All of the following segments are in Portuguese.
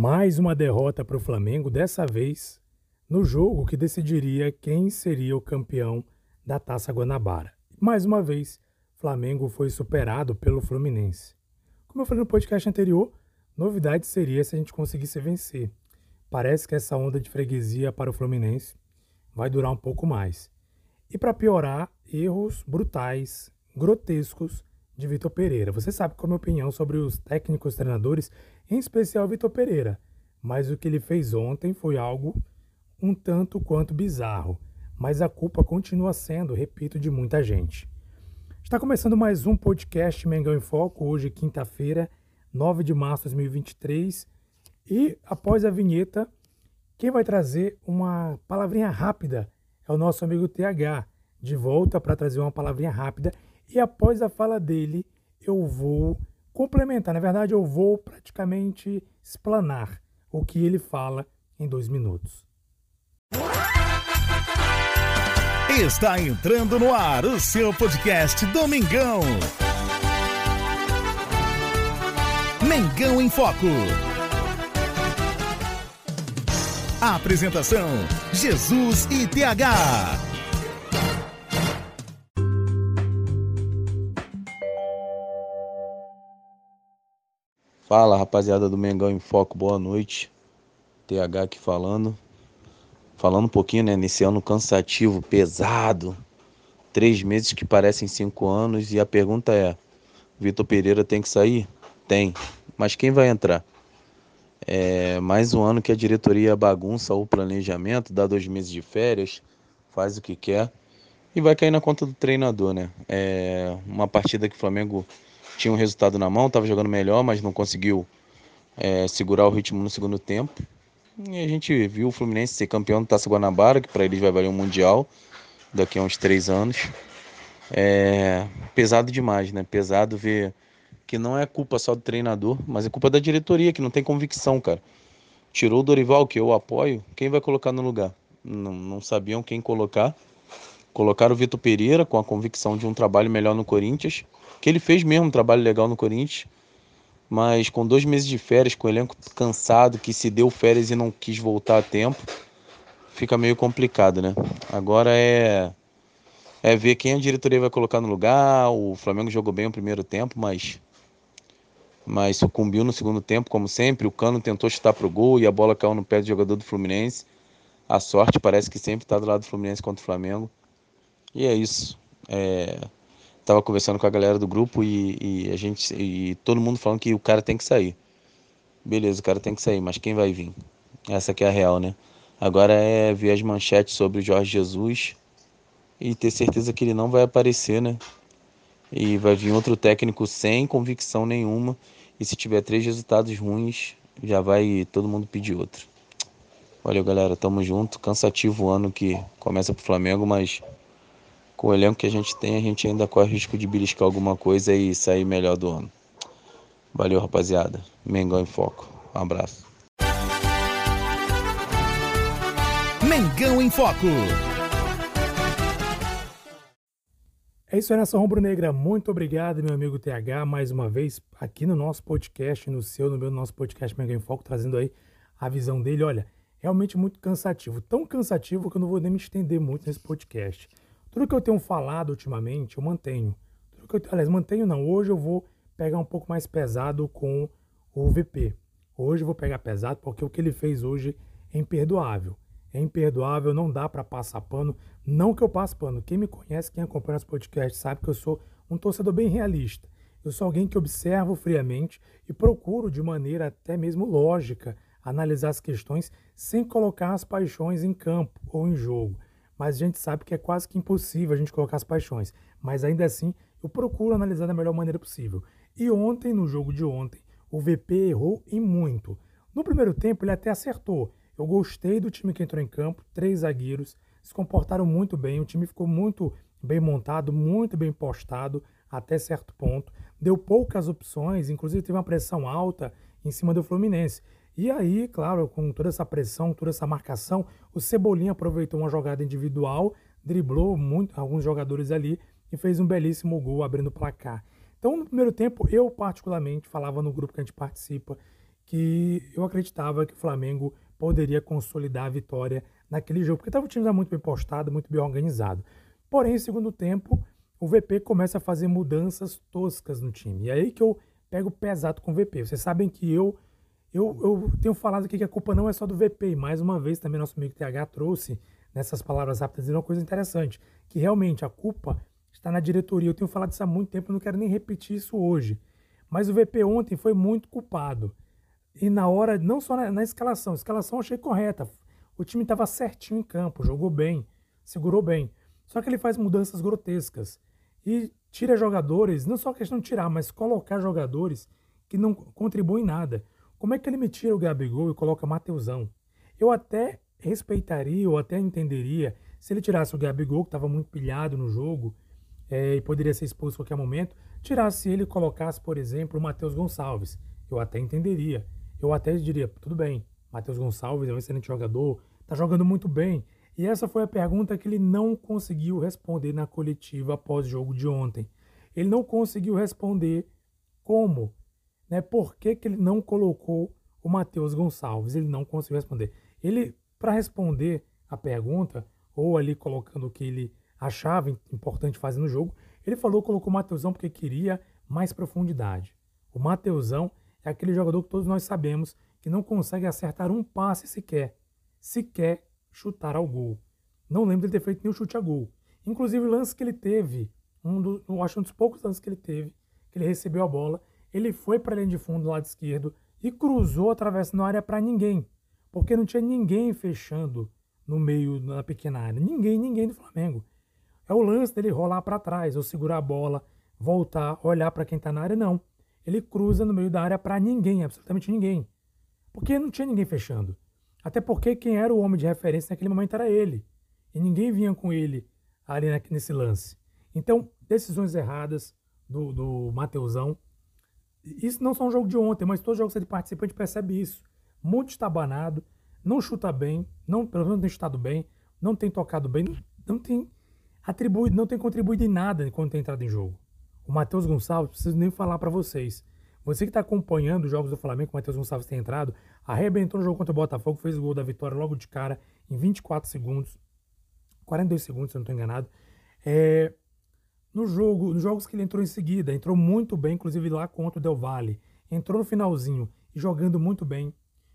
Mais uma derrota para o Flamengo, dessa vez no jogo que decidiria quem seria o campeão da Taça Guanabara. Mais uma vez, Flamengo foi superado pelo Fluminense. Como eu falei no podcast anterior, novidade seria se a gente conseguisse vencer. Parece que essa onda de freguesia para o Fluminense vai durar um pouco mais. E para piorar, erros brutais, grotescos de Vitor Pereira. Você sabe qual é a minha opinião sobre os técnicos treinadores, em especial Vitor Pereira. Mas o que ele fez ontem foi algo um tanto quanto bizarro. Mas a culpa continua sendo, repito, de muita gente. Está começando mais um podcast Mengão em Foco, hoje, quinta-feira, 9 de março de 2023. E após a vinheta, quem vai trazer uma palavrinha rápida é o nosso amigo TH, de volta para trazer uma palavrinha rápida. E após a fala dele, eu vou complementar. Na verdade, eu vou praticamente explanar o que ele fala em dois minutos. Está entrando no ar o seu podcast Domingão. Mengão em Foco. A apresentação: Jesus e TH. Fala rapaziada do Mengão em Foco, boa noite. TH aqui falando. Falando um pouquinho, né, nesse ano cansativo, pesado. Três meses que parecem cinco anos. E a pergunta é: Vitor Pereira tem que sair? Tem. Mas quem vai entrar? É mais um ano que a diretoria bagunça o planejamento, dá dois meses de férias, faz o que quer e vai cair na conta do treinador, né? É uma partida que o Flamengo tinha um resultado na mão, estava jogando melhor, mas não conseguiu é, segurar o ritmo no segundo tempo. E a gente viu o Fluminense ser campeão do Taça Guanabara, que para eles vai valer um Mundial daqui a uns três anos. É pesado demais, né? Pesado ver que não é culpa só do treinador, mas é culpa da diretoria, que não tem convicção, cara. Tirou o Dorival, que eu apoio, quem vai colocar no lugar? Não, não sabiam quem colocar. Colocaram o Vitor Pereira com a convicção de um trabalho melhor no Corinthians, que ele fez mesmo um trabalho legal no Corinthians, mas com dois meses de férias, com o elenco cansado, que se deu férias e não quis voltar a tempo, fica meio complicado, né? Agora é é ver quem a diretoria vai colocar no lugar. O Flamengo jogou bem o primeiro tempo, mas mas sucumbiu no segundo tempo, como sempre. O Cano tentou chutar para o gol e a bola caiu no pé do jogador do Fluminense. A sorte parece que sempre está do lado do Fluminense contra o Flamengo. E é isso. É... Tava conversando com a galera do grupo e, e, a gente e todo mundo falando que o cara tem que sair. Beleza, o cara tem que sair, mas quem vai vir? Essa é a real, né? Agora é ver as manchetes sobre o Jorge Jesus e ter certeza que ele não vai aparecer, né? E vai vir outro técnico sem convicção nenhuma e se tiver três resultados ruins, já vai todo mundo pedir outro. Valeu, galera. Tamo junto. Cansativo o ano que começa pro Flamengo, mas com o elenco que a gente tem, a gente ainda corre risco de beliscar alguma coisa e sair melhor do ano. Valeu, rapaziada. Mengão em Foco. Um abraço. Mengão em Foco. É isso aí, Nação Rubro-Negra. Muito obrigado, meu amigo TH, mais uma vez aqui no nosso podcast, no seu, no meu, no nosso podcast Mega em Foco, trazendo aí a visão dele. Olha, realmente muito cansativo. Tão cansativo que eu não vou nem me estender muito nesse podcast. Tudo que eu tenho falado ultimamente, eu mantenho. Tudo que eu, aliás, mantenho não. Hoje eu vou pegar um pouco mais pesado com o VP. Hoje eu vou pegar pesado porque o que ele fez hoje é imperdoável é imperdoável, não dá para passar pano. Não que eu passe pano. Quem me conhece, quem acompanha esse podcast, sabe que eu sou um torcedor bem realista. Eu sou alguém que observo friamente e procuro de maneira até mesmo lógica analisar as questões sem colocar as paixões em campo ou em jogo. Mas a gente sabe que é quase que impossível a gente colocar as paixões. Mas ainda assim, eu procuro analisar da melhor maneira possível. E ontem, no jogo de ontem, o VP errou e muito. No primeiro tempo, ele até acertou. Eu gostei do time que entrou em campo, três zagueiros, se comportaram muito bem, o time ficou muito bem montado, muito bem postado até certo ponto. Deu poucas opções, inclusive teve uma pressão alta em cima do Fluminense. E aí, claro, com toda essa pressão, toda essa marcação, o Cebolinha aproveitou uma jogada individual, driblou muito alguns jogadores ali e fez um belíssimo gol abrindo o placar. Então, no primeiro tempo, eu particularmente falava no grupo que a gente participa que eu acreditava que o Flamengo poderia consolidar a vitória naquele jogo, porque estava o time muito bem postado, muito bem organizado. Porém, em segundo tempo, o VP começa a fazer mudanças toscas no time. E é aí que eu pego pesado com o VP. Vocês sabem que eu, eu, eu tenho falado aqui que a culpa não é só do VP. E mais uma vez, também nosso amigo TH trouxe nessas palavras rápidas uma coisa interessante, que realmente a culpa está na diretoria. Eu tenho falado isso há muito tempo, não quero nem repetir isso hoje. Mas o VP ontem foi muito culpado. E na hora, não só na, na escalação, a escalação eu achei correta. O time estava certinho em campo, jogou bem, segurou bem. Só que ele faz mudanças grotescas e tira jogadores, não só questão de tirar, mas colocar jogadores que não contribuem nada. Como é que ele me tira o Gabigol e coloca Mateusão? Eu até respeitaria ou até entenderia se ele tirasse o Gabigol, que estava muito pilhado no jogo é, e poderia ser expulso a qualquer momento, tirasse ele e colocasse, por exemplo, o Matheus Gonçalves. Eu até entenderia. Eu até diria, tudo bem, Matheus Gonçalves é um excelente jogador, está jogando muito bem, e essa foi a pergunta que ele não conseguiu responder na coletiva após o jogo de ontem. Ele não conseguiu responder como, né? Por que, que ele não colocou o Matheus Gonçalves? Ele não conseguiu responder. Ele, para responder a pergunta, ou ali colocando o que ele achava importante fazer no jogo, ele falou colocou o Mateusão porque queria mais profundidade. O Mateusão é aquele jogador que todos nós sabemos que não consegue acertar um passe sequer. Sequer chutar ao gol. Não lembro de ter feito nenhum chute a gol. Inclusive o lance que ele teve, um do, eu acho um dos poucos lances que ele teve, que ele recebeu a bola, ele foi para a linha de fundo do lado esquerdo e cruzou atravessando a área para ninguém, porque não tinha ninguém fechando no meio na pequena área, ninguém, ninguém do Flamengo. É o lance dele rolar para trás, ou segurar a bola, voltar, olhar para quem está na área, não. Ele cruza no meio da área para ninguém, absolutamente ninguém. Porque não tinha ninguém fechando. Até porque quem era o homem de referência naquele momento era ele. E ninguém vinha com ele ali nesse lance. Então, decisões erradas do, do Mateusão. Isso não são um jogo de ontem, mas todo jogo que ele participa, a gente percebe isso. Muito estabanado, não chuta bem, não, pelo menos não tem chutado bem, não tem tocado bem, não tem atribuído, não tem contribuído em nada quando tem entrado em jogo. O Matheus Gonçalves, preciso nem falar para vocês. Você que está acompanhando os jogos do Flamengo, o Matheus Gonçalves tem entrado, arrebentou no jogo contra o Botafogo, fez o gol da vitória logo de cara, em 24 segundos, 42 segundos, se eu não estou enganado. É, no jogo, nos jogos que ele entrou em seguida, entrou muito bem, inclusive lá contra o Del Valle, entrou no finalzinho e jogando muito bem,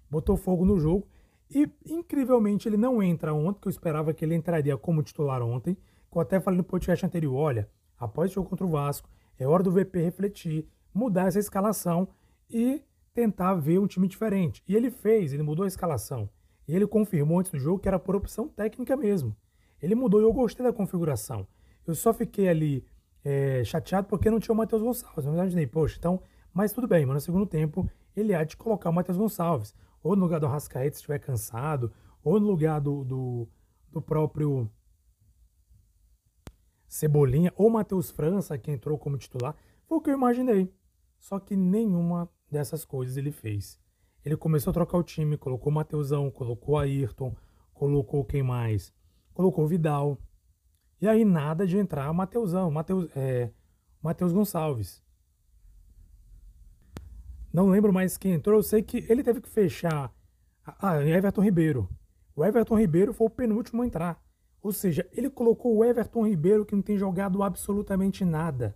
botou fogo no jogo. E, incrivelmente, ele não entra ontem, que eu esperava que ele entraria como titular ontem, que eu até falei no podcast anterior, olha, após o jogo contra o Vasco, é hora do VP refletir, mudar essa escalação e tentar ver um time diferente. E ele fez, ele mudou a escalação. E ele confirmou antes do jogo que era por opção técnica mesmo. Ele mudou e eu gostei da configuração. Eu só fiquei ali é, chateado porque não tinha o Matheus Gonçalves. Eu imaginei, poxa, então, mas tudo bem, mas no segundo tempo ele há de colocar o Matheus Gonçalves. Ou no lugar do Rascaeta se estiver cansado, ou no lugar do, do, do próprio Cebolinha, ou Matheus França, que entrou como titular. Foi o que eu imaginei. Só que nenhuma dessas coisas ele fez. Ele começou a trocar o time, colocou o Mateusão, colocou Ayrton, colocou quem mais? Colocou o Vidal. E aí nada de entrar Mateusão, Mateus, é, Mateus Gonçalves. Não lembro mais quem entrou, eu sei que ele teve que fechar. Ah, Everton Ribeiro. O Everton Ribeiro foi o penúltimo a entrar. Ou seja, ele colocou o Everton Ribeiro que não tem jogado absolutamente nada.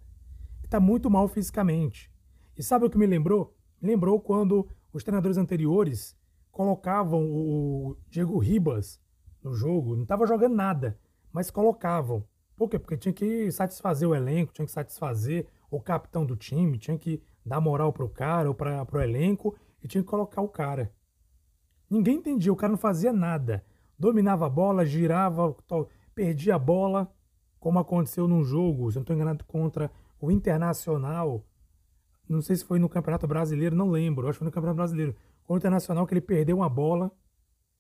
Está muito mal fisicamente. E sabe o que me lembrou? Me lembrou quando os treinadores anteriores colocavam o Diego Ribas no jogo, não estava jogando nada, mas colocavam. Por quê? Porque tinha que satisfazer o elenco, tinha que satisfazer o capitão do time, tinha que dar moral pro cara ou para o elenco e tinha que colocar o cara. Ninguém entendia, o cara não fazia nada. Dominava a bola, girava, perdia a bola, como aconteceu num jogo, se não estou enganado, contra o Internacional, não sei se foi no Campeonato Brasileiro, não lembro. Acho que foi no Campeonato Brasileiro. Com o Internacional, que ele perdeu uma bola.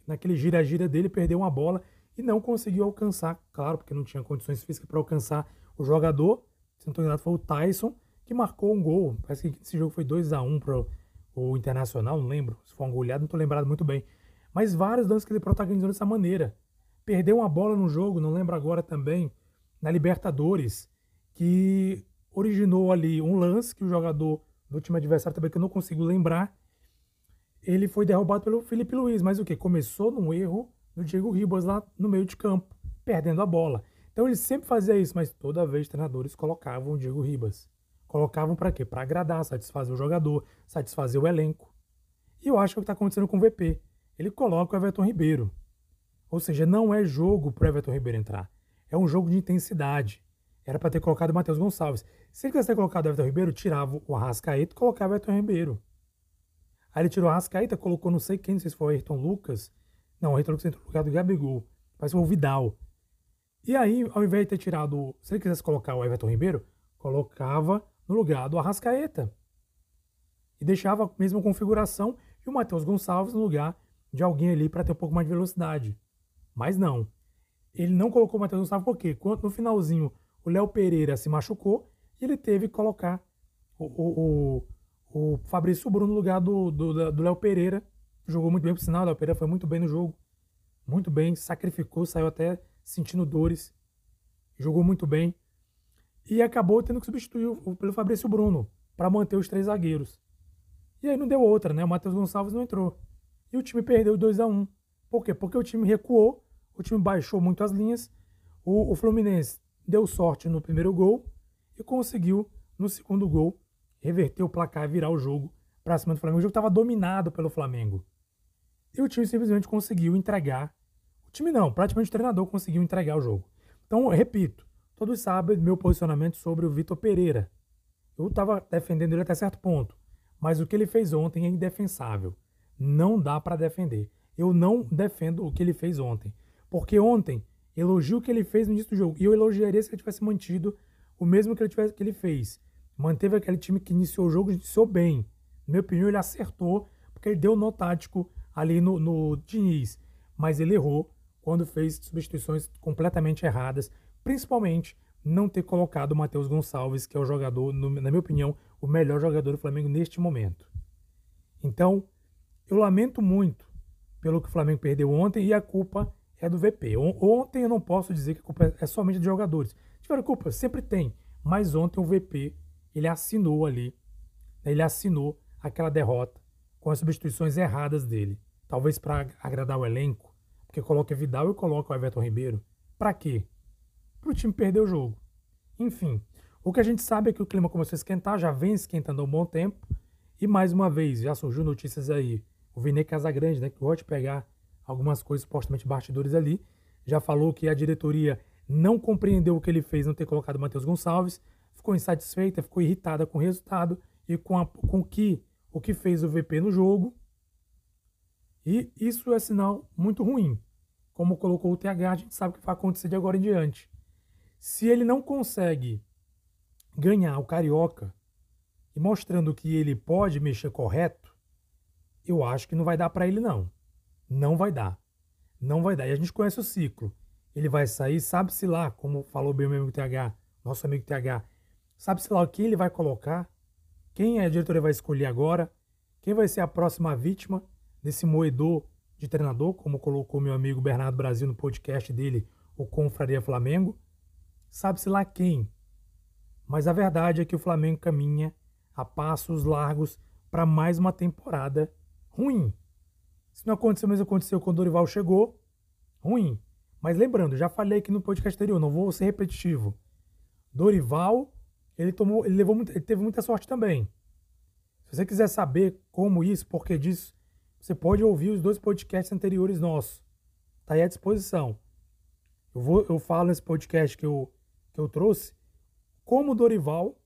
Naquele gira-gira dele, perdeu uma bola e não conseguiu alcançar. Claro, porque não tinha condições físicas para alcançar o jogador. Se não estou enganado, foi o Tyson que marcou um gol. Parece que esse jogo foi 2 a 1 para o Internacional, não lembro. Se foi um goleado, não estou lembrado muito bem. Mas vários lances que ele protagonizou dessa maneira. Perdeu uma bola no jogo, não lembro agora também, na Libertadores, que originou ali um lance que o jogador do time adversário também que eu não consigo lembrar. ele foi derrubado pelo Felipe Luiz, mas o que? Começou num erro do Diego Ribas lá no meio de campo, perdendo a bola. Então ele sempre fazia isso, mas toda vez treinadores colocavam o Diego Ribas. Colocavam para quê? Para agradar, satisfazer o jogador, satisfazer o elenco. E eu acho que é o que está acontecendo com o VP. Ele coloca o Everton Ribeiro. Ou seja, não é jogo para o Everton Ribeiro entrar. É um jogo de intensidade. Era para ter colocado o Matheus Gonçalves. Se ele quisesse ter colocado o Everton Ribeiro, tirava o Arrascaeta e colocava o Everton Ribeiro. Aí ele tirou o Arrascaeta, colocou não sei quem, não sei se foi o Ayrton Lucas. Não, o Lucas entrou no lugar do Gabigol. Que foi o Vidal. E aí, ao invés de ter tirado, se ele quisesse colocar o Everton Ribeiro, colocava no lugar do Arrascaeta. E deixava a mesma configuração e o Matheus Gonçalves no lugar de alguém ali para ter um pouco mais de velocidade. Mas não. Ele não colocou o Matheus Gonçalves porque quando no finalzinho o Léo Pereira se machucou ele teve que colocar o, o, o, o Fabrício Bruno no lugar do Léo Pereira. Jogou muito bem, por sinal, Léo Pereira foi muito bem no jogo. Muito bem, sacrificou, saiu até sentindo dores. Jogou muito bem. E acabou tendo que substituir pelo Fabrício Bruno para manter os três zagueiros. E aí não deu outra, né? O Matheus Gonçalves não entrou. E o time perdeu 2 a 1 um. Por quê? Porque o time recuou, o time baixou muito as linhas. O, o Fluminense deu sorte no primeiro gol e conseguiu, no segundo gol, reverter o placar virar o jogo para cima do Flamengo. O jogo estava dominado pelo Flamengo. E o time simplesmente conseguiu entregar. O time não, praticamente o treinador conseguiu entregar o jogo. Então, repito, todos sabem meu posicionamento sobre o Vitor Pereira. Eu estava defendendo ele até certo ponto. Mas o que ele fez ontem é indefensável. Não dá para defender. Eu não defendo o que ele fez ontem. Porque ontem, elogio o que ele fez no início do jogo. E eu elogiaria se ele tivesse mantido o mesmo que ele, tivesse, que ele fez. Manteve aquele time que iniciou o jogo, iniciou bem. Na minha opinião, ele acertou, porque ele deu nó tático ali no, no Diniz. Mas ele errou quando fez substituições completamente erradas. Principalmente não ter colocado o Matheus Gonçalves, que é o jogador, no, na minha opinião, o melhor jogador do Flamengo neste momento. Então, eu lamento muito pelo que o Flamengo perdeu ontem e a culpa é do VP. Ontem eu não posso dizer que a culpa é somente dos jogadores. Tiveram culpa? Sempre tem. Mas ontem o VP, ele assinou ali, né, ele assinou aquela derrota com as substituições erradas dele. Talvez para agradar o elenco, porque coloca Vidal e coloca o Everton Ribeiro. Para quê? Para o time perder o jogo. Enfim, o que a gente sabe é que o clima começou a esquentar, já vem esquentando há um bom tempo. E mais uma vez, já surgiu notícias aí. O Vine Casagrande, né, que gosta de pegar algumas coisas supostamente bastidores ali, já falou que a diretoria não compreendeu o que ele fez não ter colocado o Matheus Gonçalves, ficou insatisfeita, ficou irritada com o resultado e com, a, com que, o que fez o VP no jogo. E isso é sinal muito ruim. Como colocou o TH, a gente sabe o que vai acontecer de agora em diante. Se ele não consegue ganhar o Carioca e mostrando que ele pode mexer correto, eu acho que não vai dar para ele não. Não vai dar. Não vai dar. E a gente conhece o ciclo. Ele vai sair, sabe-se lá, como falou bem o meu amigo TH, nosso amigo TH, sabe-se lá o que ele vai colocar, quem a diretoria vai escolher agora, quem vai ser a próxima vítima desse moedor de treinador, como colocou meu amigo Bernardo Brasil no podcast dele, o Confraria Flamengo. Sabe-se lá quem. Mas a verdade é que o Flamengo caminha a passos largos para mais uma temporada ruim. Se não aconteceu, mas aconteceu quando o Dorival chegou, ruim. Mas lembrando, já falei aqui no podcast anterior, não vou ser repetitivo. Dorival, ele tomou, ele levou ele teve muita sorte também. Se você quiser saber como isso, por que disso, você pode ouvir os dois podcasts anteriores nossos. Tá aí à disposição. Eu vou, eu falo nesse podcast que eu, que eu trouxe como o Dorival,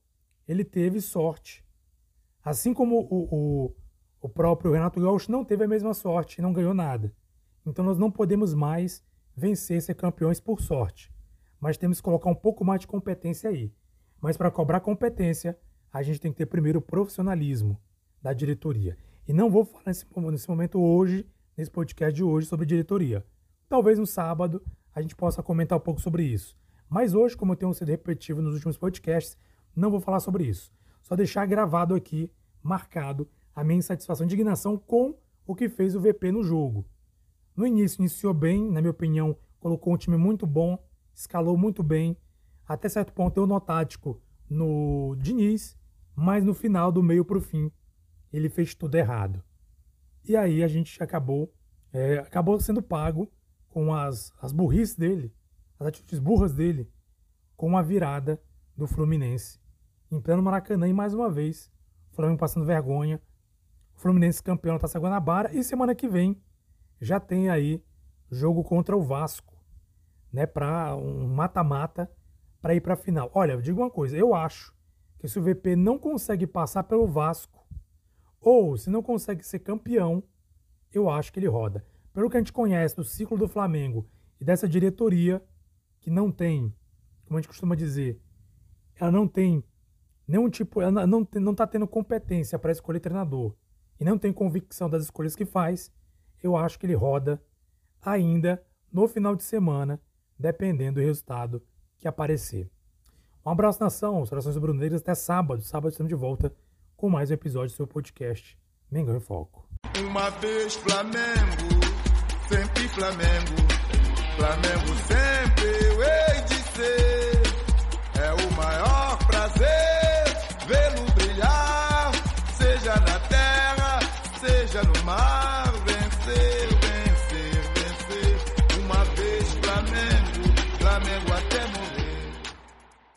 ele teve sorte. Assim como o, o, o próprio Renato Gaúcho não teve a mesma sorte não ganhou nada. Então nós não podemos mais vencer ser campeões por sorte. Mas temos que colocar um pouco mais de competência aí. Mas para cobrar competência, a gente tem que ter primeiro o profissionalismo da diretoria. E não vou falar nesse, nesse momento hoje, nesse podcast de hoje, sobre diretoria. Talvez no sábado a gente possa comentar um pouco sobre isso. Mas hoje, como eu tenho sido repetitivo nos últimos podcasts, não vou falar sobre isso. Só deixar gravado aqui, marcado, a minha insatisfação e indignação com o que fez o VP no jogo. No início, iniciou bem, na minha opinião, colocou um time muito bom, escalou muito bem, até certo ponto deu nó tático no Diniz, mas no final, do meio para o fim, ele fez tudo errado. E aí a gente acabou, é, acabou sendo pago com as, as burrices dele, as atitudes burras dele, com a virada do Fluminense em pleno Maracanã e mais uma vez o Flamengo passando vergonha, o Fluminense campeão da Taça Guanabara e semana que vem já tem aí jogo contra o Vasco, né, para um mata-mata para ir para a final. Olha, eu digo uma coisa, eu acho que se o VP não consegue passar pelo Vasco ou se não consegue ser campeão, eu acho que ele roda. Pelo que a gente conhece do ciclo do Flamengo e dessa diretoria que não tem, como a gente costuma dizer, ela não tem nenhum tipo, ela não está tendo competência para escolher treinador e não tem convicção das escolhas que faz, eu acho que ele roda ainda no final de semana, dependendo do resultado que aparecer. Um abraço, nação. Saudações bruneiras até sábado. Sábado estamos de volta com mais um episódio do seu podcast Mengão em Foco. Uma vez Flamengo, sempre Flamengo. Flamengo sempre eu hei de ser. É o maior prazer vê-lo brilhar, seja na terra, seja no mar, vencer.